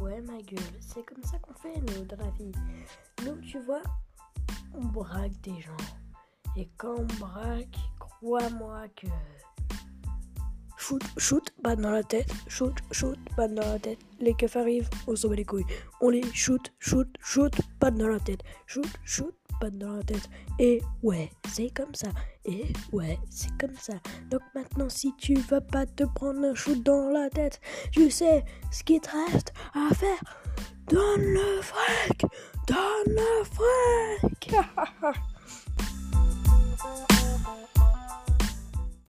Ouais, ma gueule, c'est comme ça qu'on fait, nous, dans la vie. Nous, tu vois, on braque des gens. Et quand on braque, crois-moi que. Shoot, shoot, balle dans la tête, shoot, shoot, balle dans la tête. Les keufs arrivent, on bat les couilles. On les shoot, shoot, shoot, balle dans la tête. Shoot, shoot, dans la tête. Et ouais, c'est comme ça. Et ouais, c'est comme ça. Donc maintenant, si tu veux pas te prendre un shoot dans la tête, tu sais ce qu'il te reste à faire. Donne le fric Donne le fric